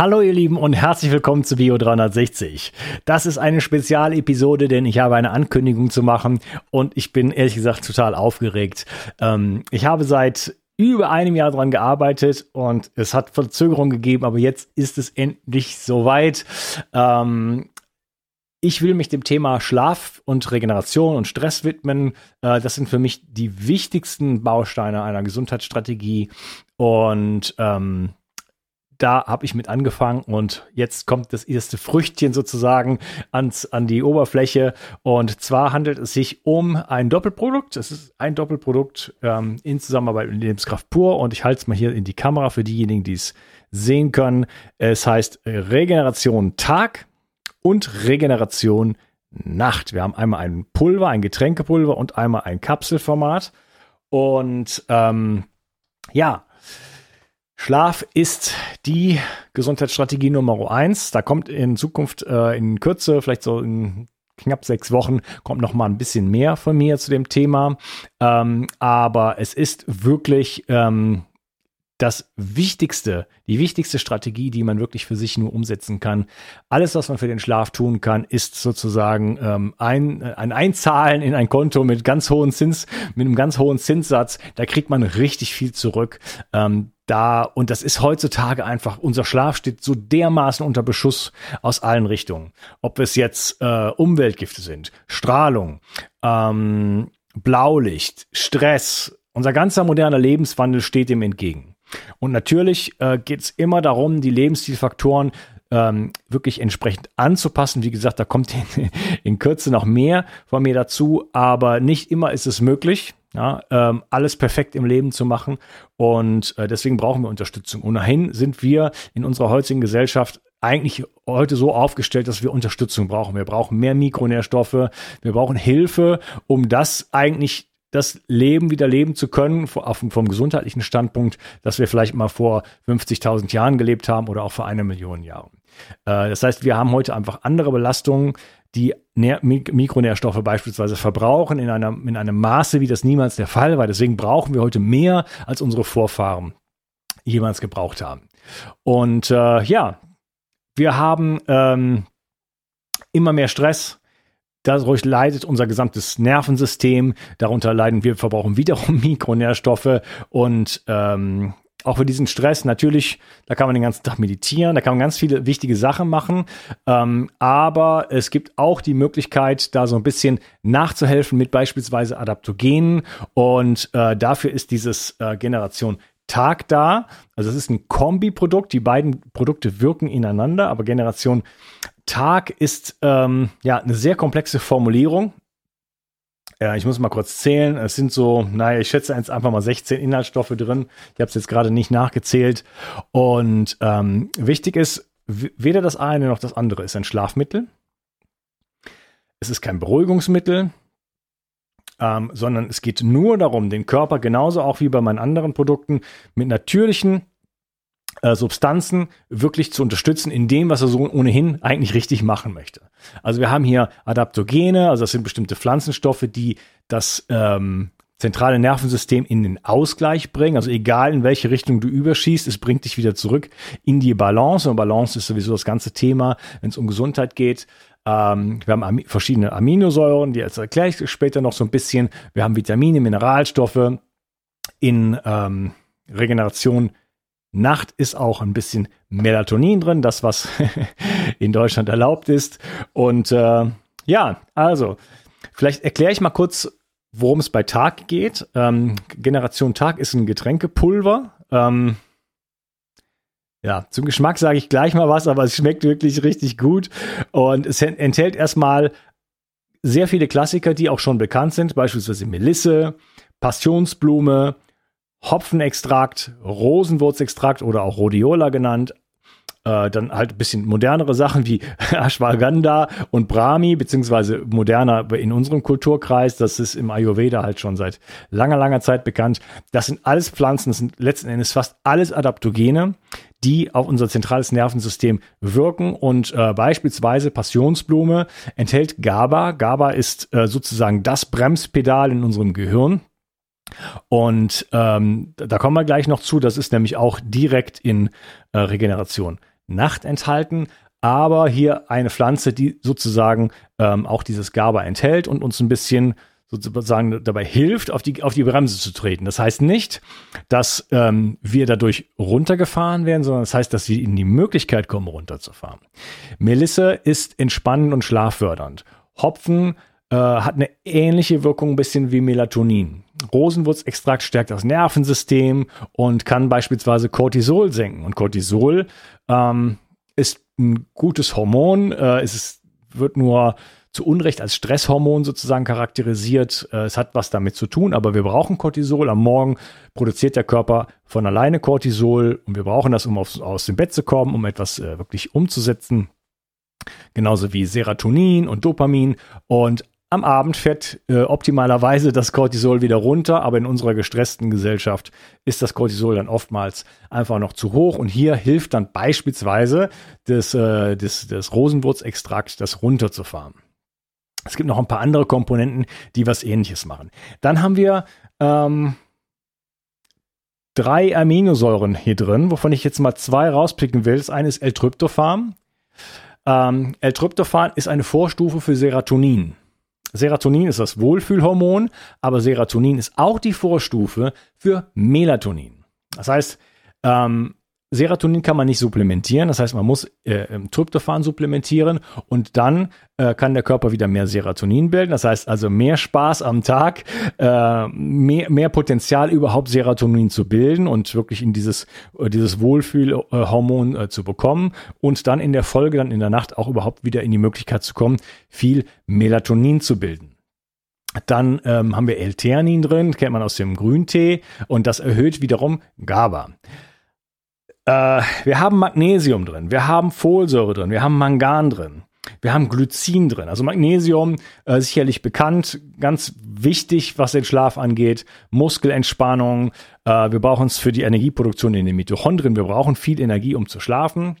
Hallo ihr Lieben und herzlich willkommen zu Bio 360. Das ist eine Spezialepisode, denn ich habe eine Ankündigung zu machen und ich bin ehrlich gesagt total aufgeregt. Ähm, ich habe seit über einem Jahr daran gearbeitet und es hat Verzögerungen gegeben, aber jetzt ist es endlich soweit. Ähm, ich will mich dem Thema Schlaf und Regeneration und Stress widmen. Äh, das sind für mich die wichtigsten Bausteine einer Gesundheitsstrategie. Und ähm, da habe ich mit angefangen und jetzt kommt das erste Früchtchen sozusagen ans, an die Oberfläche. Und zwar handelt es sich um ein Doppelprodukt. Es ist ein Doppelprodukt ähm, in Zusammenarbeit mit Lebenskraft pur und ich halte es mal hier in die Kamera für diejenigen, die es sehen können. Es heißt Regeneration Tag und Regeneration Nacht. Wir haben einmal ein Pulver, ein Getränkepulver und einmal ein Kapselformat. Und ähm, ja, Schlaf ist die Gesundheitsstrategie Nummer eins. Da kommt in Zukunft äh, in Kürze, vielleicht so in knapp sechs Wochen, kommt noch mal ein bisschen mehr von mir zu dem Thema. Ähm, aber es ist wirklich ähm, das Wichtigste, die wichtigste Strategie, die man wirklich für sich nur umsetzen kann. Alles, was man für den Schlaf tun kann, ist sozusagen ähm, ein, ein Einzahlen in ein Konto mit ganz hohen Zins, mit einem ganz hohen Zinssatz. Da kriegt man richtig viel zurück. Ähm, da, und das ist heutzutage einfach, unser Schlaf steht so dermaßen unter Beschuss aus allen Richtungen. Ob es jetzt äh, Umweltgifte sind, Strahlung, ähm, Blaulicht, Stress, unser ganzer moderner Lebenswandel steht dem entgegen. Und natürlich äh, geht es immer darum, die Lebensstilfaktoren ähm, wirklich entsprechend anzupassen. Wie gesagt, da kommt in, in, Kürze noch mehr von mir dazu, aber nicht immer ist es möglich, ja, ähm, alles perfekt im Leben zu machen. Und äh, deswegen brauchen wir Unterstützung. Ohnehin sind wir in unserer heutigen Gesellschaft eigentlich heute so aufgestellt, dass wir Unterstützung brauchen. Wir brauchen mehr Mikronährstoffe, wir brauchen Hilfe, um das eigentlich das Leben wieder leben zu können, vom gesundheitlichen Standpunkt, dass wir vielleicht mal vor 50.000 Jahren gelebt haben oder auch vor einer Million Jahren. Äh, das heißt, wir haben heute einfach andere Belastungen, die Mikronährstoffe beispielsweise verbrauchen in, einer, in einem Maße, wie das niemals der Fall war. Deswegen brauchen wir heute mehr, als unsere Vorfahren jemals gebraucht haben. Und äh, ja, wir haben ähm, immer mehr Stress, Dadurch leidet unser gesamtes Nervensystem, darunter leiden wir, verbrauchen wiederum Mikronährstoffe. Und ähm, auch für diesen Stress natürlich, da kann man den ganzen Tag meditieren, da kann man ganz viele wichtige Sachen machen, ähm, aber es gibt auch die Möglichkeit, da so ein bisschen nachzuhelfen mit beispielsweise Adaptogenen. Und äh, dafür ist dieses äh, Generation Tag da. Also es ist ein Kombiprodukt, die beiden Produkte wirken ineinander, aber Generation Tag ist ähm, ja eine sehr komplexe Formulierung. Ja, ich muss mal kurz zählen. Es sind so, naja, ich schätze jetzt einfach mal 16 Inhaltsstoffe drin. Ich habe es jetzt gerade nicht nachgezählt. Und ähm, wichtig ist, weder das eine noch das andere ist ein Schlafmittel. Es ist kein Beruhigungsmittel, ähm, sondern es geht nur darum, den Körper genauso auch wie bei meinen anderen Produkten mit natürlichen äh, Substanzen wirklich zu unterstützen in dem, was er so ohnehin eigentlich richtig machen möchte. Also wir haben hier Adaptogene, also das sind bestimmte Pflanzenstoffe, die das ähm, zentrale Nervensystem in den Ausgleich bringen. Also egal in welche Richtung du überschießt, es bringt dich wieder zurück in die Balance. Und Balance ist sowieso das ganze Thema, wenn es um Gesundheit geht. Ähm, wir haben Ami verschiedene Aminosäuren, die erkläre ich später noch so ein bisschen. Wir haben Vitamine, Mineralstoffe in ähm, Regeneration Nacht ist auch ein bisschen Melatonin drin, das was in Deutschland erlaubt ist. Und äh, ja, also vielleicht erkläre ich mal kurz, worum es bei Tag geht. Ähm, Generation Tag ist ein Getränkepulver. Ähm, ja, zum Geschmack sage ich gleich mal was, aber es schmeckt wirklich richtig gut. Und es enthält erstmal sehr viele Klassiker, die auch schon bekannt sind, beispielsweise Melisse, Passionsblume, Hopfenextrakt, Rosenwurzextrakt oder auch Rhodiola genannt. Äh, dann halt ein bisschen modernere Sachen wie Ashwagandha und Brahmi, beziehungsweise moderner in unserem Kulturkreis. Das ist im Ayurveda halt schon seit langer, langer Zeit bekannt. Das sind alles Pflanzen, das sind letzten Endes fast alles Adaptogene, die auf unser zentrales Nervensystem wirken. Und äh, beispielsweise Passionsblume enthält GABA. GABA ist äh, sozusagen das Bremspedal in unserem Gehirn. Und ähm, da kommen wir gleich noch zu. Das ist nämlich auch direkt in äh, Regeneration Nacht enthalten, aber hier eine Pflanze, die sozusagen ähm, auch dieses GABA enthält und uns ein bisschen sozusagen dabei hilft, auf die, auf die Bremse zu treten. Das heißt nicht, dass ähm, wir dadurch runtergefahren werden, sondern das heißt, dass wir in die Möglichkeit kommen, runterzufahren. Melisse ist entspannend und schlaffördernd. Hopfen äh, hat eine ähnliche Wirkung ein bisschen wie Melatonin. Rosenwurzextrakt stärkt das Nervensystem und kann beispielsweise Cortisol senken. Und Cortisol ähm, ist ein gutes Hormon. Äh, es ist, wird nur zu Unrecht als Stresshormon sozusagen charakterisiert. Äh, es hat was damit zu tun, aber wir brauchen Cortisol. Am Morgen produziert der Körper von alleine Cortisol und wir brauchen das, um auf, aus dem Bett zu kommen, um etwas äh, wirklich umzusetzen. Genauso wie Serotonin und Dopamin. Und am Abend fährt äh, optimalerweise das Cortisol wieder runter, aber in unserer gestressten Gesellschaft ist das Cortisol dann oftmals einfach noch zu hoch. Und hier hilft dann beispielsweise das, äh, das, das Rosenwurzextrakt, das runterzufahren. Es gibt noch ein paar andere Komponenten, die was ähnliches machen. Dann haben wir ähm, drei Aminosäuren hier drin, wovon ich jetzt mal zwei rauspicken will. Das eine ist L-Tryptophan. Ähm, L-Tryptophan ist eine Vorstufe für Serotonin. Serotonin ist das Wohlfühlhormon, aber Serotonin ist auch die Vorstufe für Melatonin. Das heißt, ähm, Serotonin kann man nicht supplementieren, das heißt, man muss äh, Tryptophan supplementieren und dann äh, kann der Körper wieder mehr Serotonin bilden. Das heißt also mehr Spaß am Tag, äh, mehr, mehr Potenzial überhaupt Serotonin zu bilden und wirklich in dieses, äh, dieses Wohlfühlhormon äh, zu bekommen und dann in der Folge, dann in der Nacht auch überhaupt wieder in die Möglichkeit zu kommen, viel Melatonin zu bilden. Dann ähm, haben wir L-Theanin drin, kennt man aus dem Grüntee und das erhöht wiederum GABA. Äh, wir haben Magnesium drin, wir haben Folsäure drin, wir haben Mangan drin. Wir haben Glycin drin. Also Magnesium, äh, sicherlich bekannt, ganz wichtig, was den Schlaf angeht. Muskelentspannung. Äh, wir brauchen es für die Energieproduktion in den Mitochondrien. Wir brauchen viel Energie, um zu schlafen.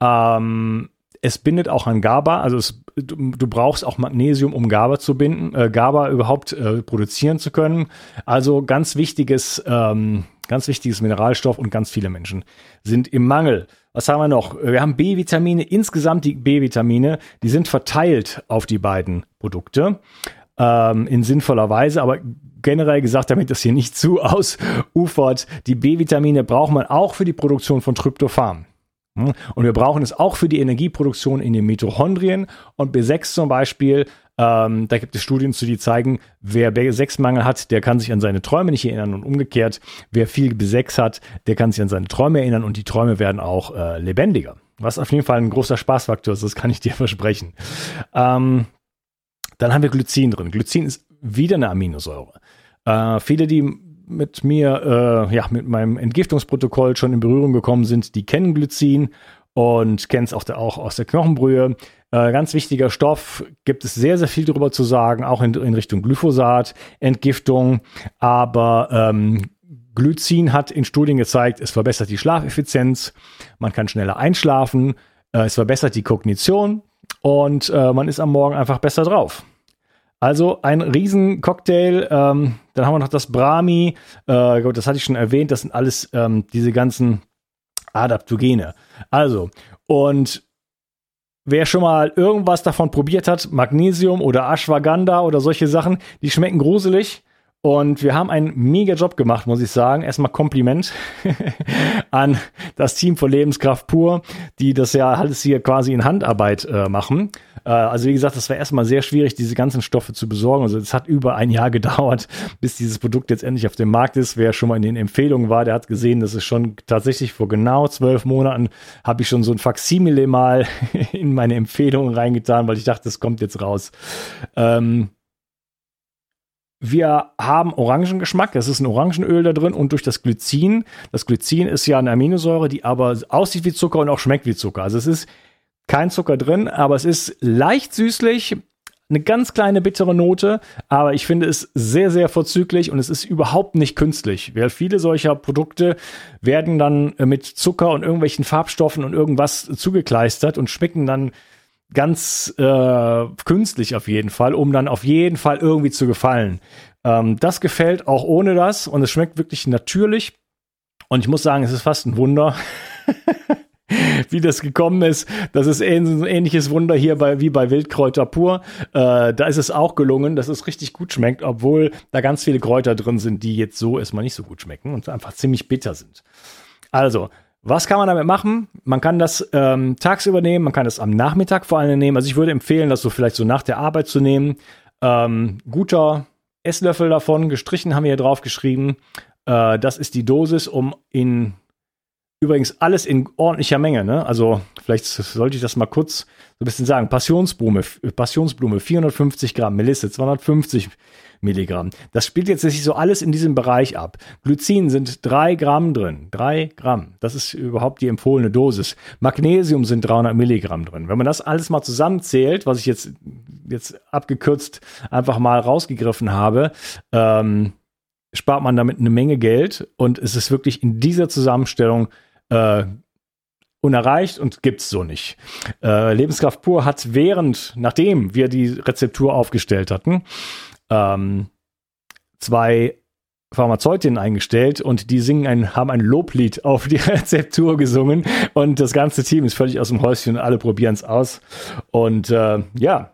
Ähm, es bindet auch an GABA, also es, du, du, brauchst auch Magnesium, um GABA zu binden, äh, GABA überhaupt äh, produzieren zu können. Also ganz wichtiges ähm, Ganz wichtiges Mineralstoff und ganz viele Menschen sind im Mangel. Was haben wir noch? Wir haben B-Vitamine, insgesamt die B-Vitamine, die sind verteilt auf die beiden Produkte ähm, in sinnvoller Weise, aber generell gesagt, damit das hier nicht zu ausufert, die B-Vitamine braucht man auch für die Produktion von Tryptophan. Hm? Und wir brauchen es auch für die Energieproduktion in den Mitochondrien. Und B6 zum Beispiel ähm, da gibt es Studien zu, die zeigen, wer B6-Mangel hat, der kann sich an seine Träume nicht erinnern und umgekehrt, wer viel B6 hat, der kann sich an seine Träume erinnern und die Träume werden auch äh, lebendiger. Was auf jeden Fall ein großer Spaßfaktor ist, das kann ich dir versprechen. Ähm, dann haben wir Glycin drin. Glycin ist wieder eine Aminosäure. Äh, viele, die mit mir, äh, ja, mit meinem Entgiftungsprotokoll schon in Berührung gekommen sind, die kennen Glycin und kennen es auch, auch aus der Knochenbrühe. Äh, ganz wichtiger Stoff, gibt es sehr, sehr viel darüber zu sagen, auch in, in Richtung Glyphosat, Entgiftung, aber ähm, Glycin hat in Studien gezeigt, es verbessert die Schlafeffizienz, man kann schneller einschlafen, äh, es verbessert die Kognition und äh, man ist am Morgen einfach besser drauf. Also ein Riesencocktail. Ähm, dann haben wir noch das Brahmi. Äh, das hatte ich schon erwähnt. Das sind alles ähm, diese ganzen Adaptogene. Also, und Wer schon mal irgendwas davon probiert hat, Magnesium oder Ashwagandha oder solche Sachen, die schmecken gruselig. Und wir haben einen mega Job gemacht, muss ich sagen. Erstmal Kompliment an das Team von Lebenskraft pur, die das ja alles hier quasi in Handarbeit äh, machen. Äh, also wie gesagt, das war erstmal sehr schwierig, diese ganzen Stoffe zu besorgen. Also es hat über ein Jahr gedauert, bis dieses Produkt jetzt endlich auf dem Markt ist. Wer schon mal in den Empfehlungen war, der hat gesehen, dass es schon tatsächlich vor genau zwölf Monaten habe ich schon so ein Faximile mal in meine Empfehlungen reingetan, weil ich dachte, das kommt jetzt raus. Ähm, wir haben Orangengeschmack, es ist ein Orangenöl da drin und durch das Glycin. Das Glycin ist ja eine Aminosäure, die aber aussieht wie Zucker und auch schmeckt wie Zucker. Also es ist kein Zucker drin, aber es ist leicht süßlich, eine ganz kleine bittere Note, aber ich finde es sehr, sehr vorzüglich und es ist überhaupt nicht künstlich. Weil viele solcher Produkte werden dann mit Zucker und irgendwelchen Farbstoffen und irgendwas zugekleistert und schmecken dann ganz äh, künstlich auf jeden Fall, um dann auf jeden Fall irgendwie zu gefallen. Ähm, das gefällt auch ohne das und es schmeckt wirklich natürlich. Und ich muss sagen, es ist fast ein Wunder, wie das gekommen ist. Das ist ein ähnliches Wunder hier bei, wie bei Wildkräuter pur. Äh, da ist es auch gelungen, dass es richtig gut schmeckt, obwohl da ganz viele Kräuter drin sind, die jetzt so erstmal nicht so gut schmecken und einfach ziemlich bitter sind. Also, was kann man damit machen? Man kann das ähm, tagsüber nehmen, man kann das am Nachmittag vor allem nehmen. Also ich würde empfehlen, das so vielleicht so nach der Arbeit zu nehmen. Ähm, guter Esslöffel davon, gestrichen haben wir hier drauf geschrieben. Äh, das ist die Dosis, um in übrigens alles in ordentlicher Menge. Ne? Also vielleicht sollte ich das mal kurz so ein bisschen sagen. Passionsblume, Passionsblume 450 Gramm, Melisse 250 Milligramm. Das spielt jetzt nicht so alles in diesem Bereich ab. Glycin sind drei Gramm drin. Drei Gramm. Das ist überhaupt die empfohlene Dosis. Magnesium sind 300 Milligramm drin. Wenn man das alles mal zusammenzählt, was ich jetzt, jetzt abgekürzt einfach mal rausgegriffen habe, ähm, spart man damit eine Menge Geld und es ist wirklich in dieser Zusammenstellung äh, unerreicht und gibt's so nicht. Äh, Lebenskraft pur hat während, nachdem wir die Rezeptur aufgestellt hatten, ähm, zwei Pharmazeutinnen eingestellt und die singen ein, haben ein Loblied auf die Rezeptur gesungen und das ganze Team ist völlig aus dem Häuschen und alle probieren es aus. Und äh, ja,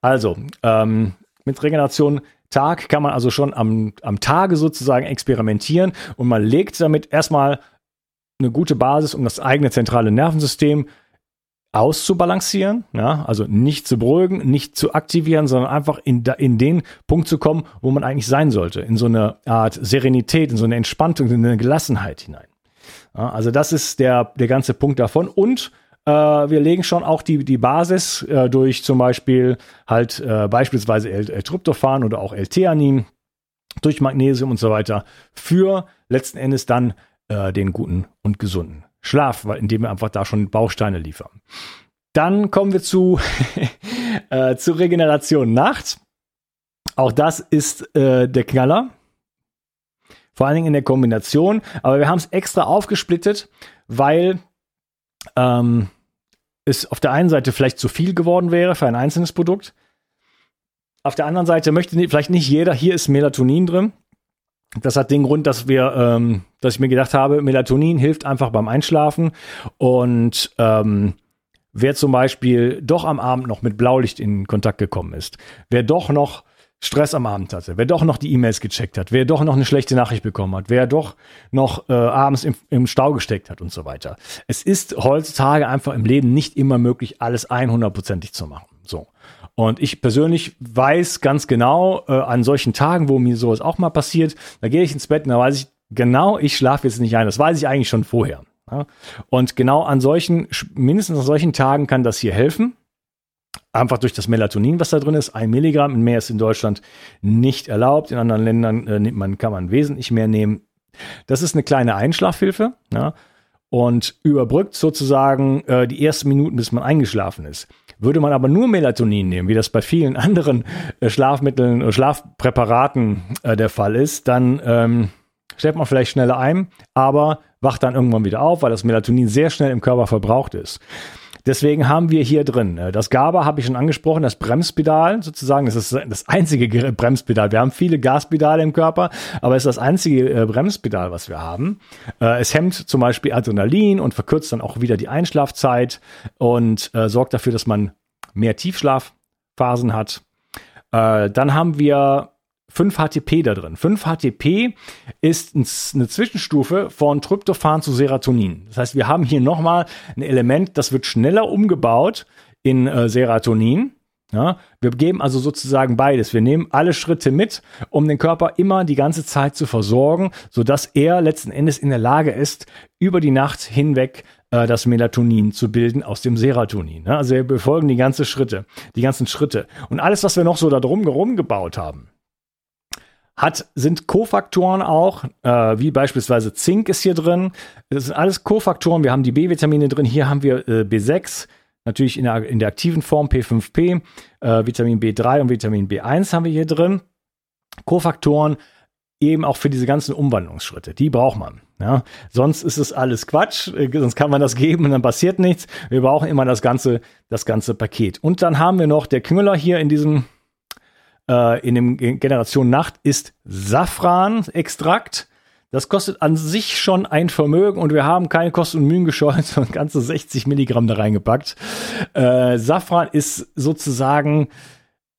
also ähm, mit Regeneration Tag kann man also schon am, am Tage sozusagen experimentieren und man legt damit erstmal eine gute Basis, um das eigene zentrale Nervensystem auszubalancieren, ja, also nicht zu beruhigen, nicht zu aktivieren, sondern einfach in, in den Punkt zu kommen, wo man eigentlich sein sollte, in so eine Art Serenität, in so eine Entspannung, in eine Gelassenheit hinein. Ja, also das ist der, der ganze Punkt davon und äh, wir legen schon auch die, die Basis äh, durch zum Beispiel halt äh, beispielsweise L-Tryptophan oder auch L-Theanin, durch Magnesium und so weiter, für letzten Endes dann äh, den guten und gesunden Schlaf, weil, indem wir einfach da schon Bausteine liefern. Dann kommen wir zu, äh, zu Regeneration Nacht. Auch das ist äh, der Knaller. Vor allen Dingen in der Kombination. Aber wir haben es extra aufgesplittet, weil ähm, es auf der einen Seite vielleicht zu viel geworden wäre für ein einzelnes Produkt. Auf der anderen Seite möchte vielleicht nicht jeder, hier ist Melatonin drin. Das hat den Grund, dass wir, ähm, dass ich mir gedacht habe, Melatonin hilft einfach beim Einschlafen und ähm, wer zum Beispiel doch am Abend noch mit Blaulicht in Kontakt gekommen ist, wer doch noch Stress am Abend hatte, wer doch noch die E-Mails gecheckt hat, wer doch noch eine schlechte Nachricht bekommen hat, wer doch noch äh, abends im, im Stau gesteckt hat und so weiter. Es ist heutzutage einfach im Leben nicht immer möglich, alles 100%ig zu machen. So. Und ich persönlich weiß ganz genau, äh, an solchen Tagen, wo mir sowas auch mal passiert, da gehe ich ins Bett und da weiß ich genau, ich schlafe jetzt nicht ein. Das weiß ich eigentlich schon vorher. Ja? Und genau an solchen, mindestens an solchen Tagen kann das hier helfen. Einfach durch das Melatonin, was da drin ist. Ein Milligramm, mehr ist in Deutschland nicht erlaubt. In anderen Ländern äh, man, kann man wesentlich mehr nehmen. Das ist eine kleine Einschlafhilfe. Ja? Und überbrückt sozusagen äh, die ersten Minuten, bis man eingeschlafen ist. Würde man aber nur Melatonin nehmen, wie das bei vielen anderen äh, Schlafmitteln, äh, Schlafpräparaten äh, der Fall ist, dann ähm, stellt man vielleicht schneller ein, aber wacht dann irgendwann wieder auf, weil das Melatonin sehr schnell im Körper verbraucht ist. Deswegen haben wir hier drin äh, das GABA, habe ich schon angesprochen, das Bremspedal sozusagen. Das ist das einzige Bremspedal. Wir haben viele Gaspedale im Körper, aber es ist das einzige äh, Bremspedal, was wir haben. Äh, es hemmt zum Beispiel Adrenalin und verkürzt dann auch wieder die Einschlafzeit und sorgt dafür, dass man mehr Tiefschlafphasen hat. Dann haben wir 5 HTP da drin. 5 HTP ist eine Zwischenstufe von Tryptophan zu Serotonin. Das heißt, wir haben hier nochmal ein Element, das wird schneller umgebaut in äh, Serotonin. Ja, wir geben also sozusagen beides. Wir nehmen alle Schritte mit, um den Körper immer die ganze Zeit zu versorgen, sodass er letzten Endes in der Lage ist, über die Nacht hinweg äh, das Melatonin zu bilden aus dem Serotonin. Ja, also wir befolgen die ganzen Schritte, die ganzen Schritte. Und alles, was wir noch so da drum gebaut haben, hat, sind Kofaktoren auch, äh, wie beispielsweise Zink ist hier drin. Das sind alles Kofaktoren. Wir haben die B-Vitamine drin. Hier haben wir äh, B6, natürlich in der, in der aktiven Form P5P, äh, Vitamin B3 und Vitamin B1 haben wir hier drin. Kofaktoren eben auch für diese ganzen Umwandlungsschritte. Die braucht man. Ja? Sonst ist es alles Quatsch, äh, sonst kann man das geben und dann passiert nichts. Wir brauchen immer das ganze, das ganze Paket. Und dann haben wir noch der Knüller hier in diesem äh, in dem Generation Nacht ist Safran-Extrakt. Das kostet an sich schon ein Vermögen und wir haben keine Kosten und Mühen gescheut, sondern ganze 60 Milligramm da reingepackt. Äh, Safran ist sozusagen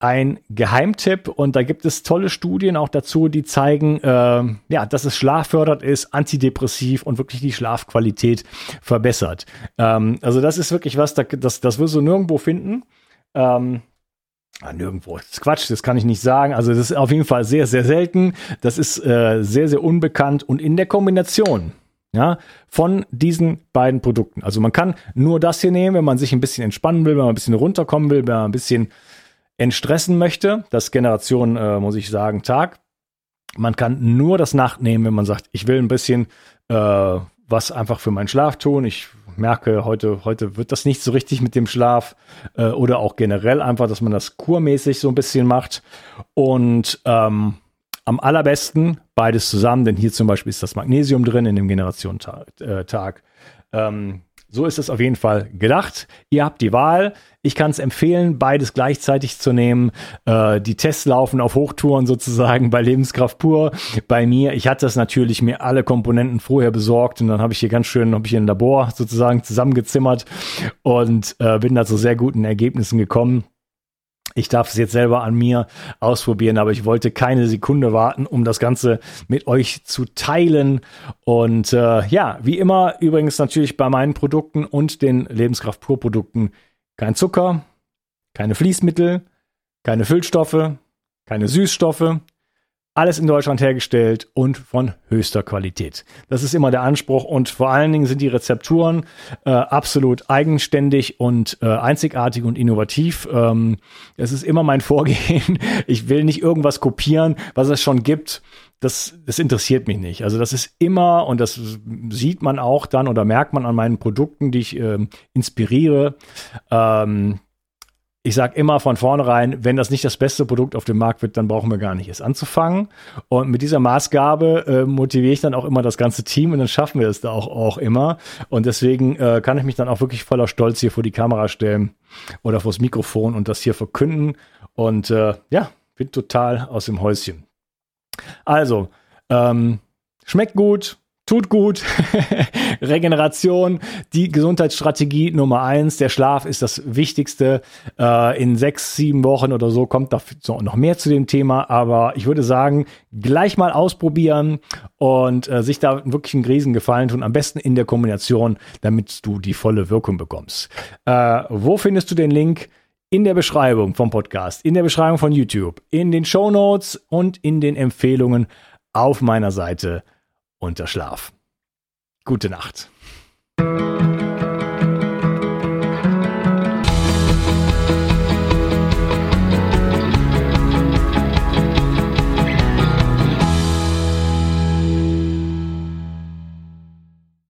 ein Geheimtipp und da gibt es tolle Studien auch dazu, die zeigen, äh, ja, dass es schlaffördernd ist, antidepressiv und wirklich die Schlafqualität verbessert. Ähm, also das ist wirklich was, das, das wirst du nirgendwo finden. Ähm, Ah, nirgendwo. Das ist Quatsch, das kann ich nicht sagen. Also das ist auf jeden Fall sehr, sehr selten. Das ist äh, sehr, sehr unbekannt und in der Kombination ja, von diesen beiden Produkten. Also man kann nur das hier nehmen, wenn man sich ein bisschen entspannen will, wenn man ein bisschen runterkommen will, wenn man ein bisschen entstressen möchte. Das Generation, äh, muss ich sagen, Tag. Man kann nur das Nacht nehmen, wenn man sagt, ich will ein bisschen äh, was einfach für meinen Schlaf tun. Ich merke, heute, heute wird das nicht so richtig mit dem Schlaf äh, oder auch generell einfach, dass man das kurmäßig so ein bisschen macht. Und ähm, am allerbesten beides zusammen, denn hier zum Beispiel ist das Magnesium drin in dem Generationentag. Äh, ähm, so ist es auf jeden Fall gedacht. Ihr habt die Wahl. Ich kann es empfehlen, beides gleichzeitig zu nehmen. Äh, die Tests laufen auf Hochtouren sozusagen bei Lebenskraft pur. Bei mir, ich hatte das natürlich mir alle Komponenten vorher besorgt und dann habe ich hier ganz schön, habe ich hier ein Labor sozusagen zusammengezimmert und äh, bin da zu sehr guten Ergebnissen gekommen. Ich darf es jetzt selber an mir ausprobieren, aber ich wollte keine Sekunde warten, um das Ganze mit euch zu teilen. Und äh, ja, wie immer, übrigens natürlich bei meinen Produkten und den Lebenskraft Pur Produkten kein Zucker, keine Fließmittel, keine Füllstoffe, keine Süßstoffe, alles in Deutschland hergestellt und von höchster Qualität. Das ist immer der Anspruch und vor allen Dingen sind die Rezepturen äh, absolut eigenständig und äh, einzigartig und innovativ. Ähm, es ist immer mein Vorgehen. Ich will nicht irgendwas kopieren, was es schon gibt. Das, das interessiert mich nicht. Also das ist immer, und das sieht man auch dann oder merkt man an meinen Produkten, die ich äh, inspiriere, ähm, ich sage immer von vornherein, wenn das nicht das beste Produkt auf dem Markt wird, dann brauchen wir gar nicht es anzufangen. Und mit dieser Maßgabe äh, motiviere ich dann auch immer das ganze Team und dann schaffen wir es da auch, auch immer. Und deswegen äh, kann ich mich dann auch wirklich voller Stolz hier vor die Kamera stellen oder vors Mikrofon und das hier verkünden. Und äh, ja, bin total aus dem Häuschen. Also, ähm, schmeckt gut, tut gut. Regeneration, die Gesundheitsstrategie Nummer eins. Der Schlaf ist das Wichtigste. Äh, in sechs, sieben Wochen oder so kommt da noch mehr zu dem Thema. Aber ich würde sagen, gleich mal ausprobieren und äh, sich da wirklich einen Riesengefallen tun. Am besten in der Kombination, damit du die volle Wirkung bekommst. Äh, wo findest du den Link? in der Beschreibung vom Podcast, in der Beschreibung von YouTube, in den Show Notes und in den Empfehlungen auf meiner Seite unter Schlaf. Gute Nacht.